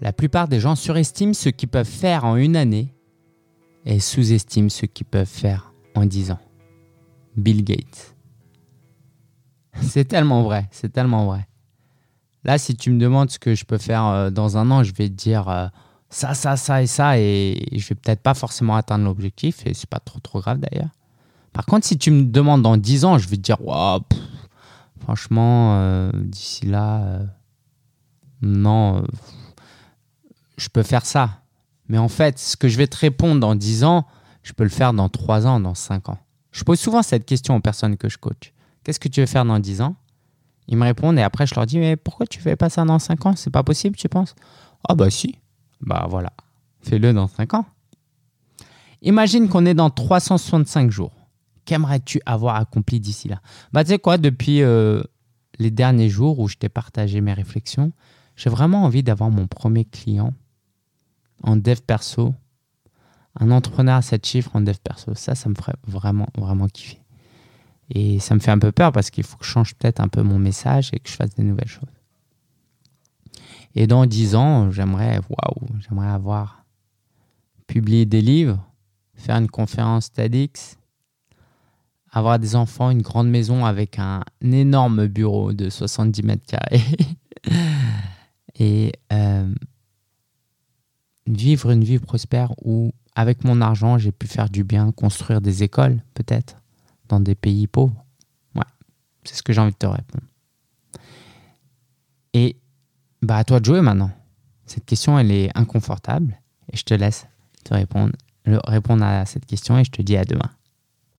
La plupart des gens surestiment ce qu'ils peuvent faire en une année et sous-estiment ce qu'ils peuvent faire en dix ans. Bill Gates. C'est tellement vrai, c'est tellement vrai. Là, si tu me demandes ce que je peux faire euh, dans un an, je vais te dire euh, ça, ça, ça et ça, et je vais peut-être pas forcément atteindre l'objectif, et c'est pas trop trop grave d'ailleurs. Par contre, si tu me demandes dans 10 ans, je vais te dire waouh, franchement, euh, d'ici là, non, je peux faire ça. Mais en fait, ce que je vais te répondre dans 10 ans, je peux le faire dans 3 ans, dans 5 ans. Je pose souvent cette question aux personnes que je coach. Qu'est-ce que tu veux faire dans 10 ans? Ils me répondent et après je leur dis Mais pourquoi tu fais pas ça dans 5 ans? C'est pas possible, tu penses? Ah, bah si. Bah voilà. Fais-le dans 5 ans. Imagine qu'on est dans 365 jours. Qu'aimerais-tu avoir accompli d'ici là? Bah tu sais quoi, depuis euh, les derniers jours où je t'ai partagé mes réflexions, j'ai vraiment envie d'avoir mon premier client en dev perso, un entrepreneur à 7 chiffres en dev perso. Ça, ça me ferait vraiment, vraiment kiffer. Et ça me fait un peu peur parce qu'il faut que je change peut-être un peu mon message et que je fasse des nouvelles choses. Et dans 10 ans, j'aimerais, waouh, j'aimerais avoir publié des livres, faire une conférence TEDx, avoir des enfants, une grande maison avec un énorme bureau de 70 mètres carrés et euh, vivre une vie prospère où, avec mon argent, j'ai pu faire du bien, construire des écoles, peut-être, dans des pays pauvres. Ouais, c'est ce que j'ai envie de te répondre. Et bah, à toi de jouer maintenant. Cette question, elle est inconfortable et je te laisse te répondre, répondre à cette question et je te dis à demain.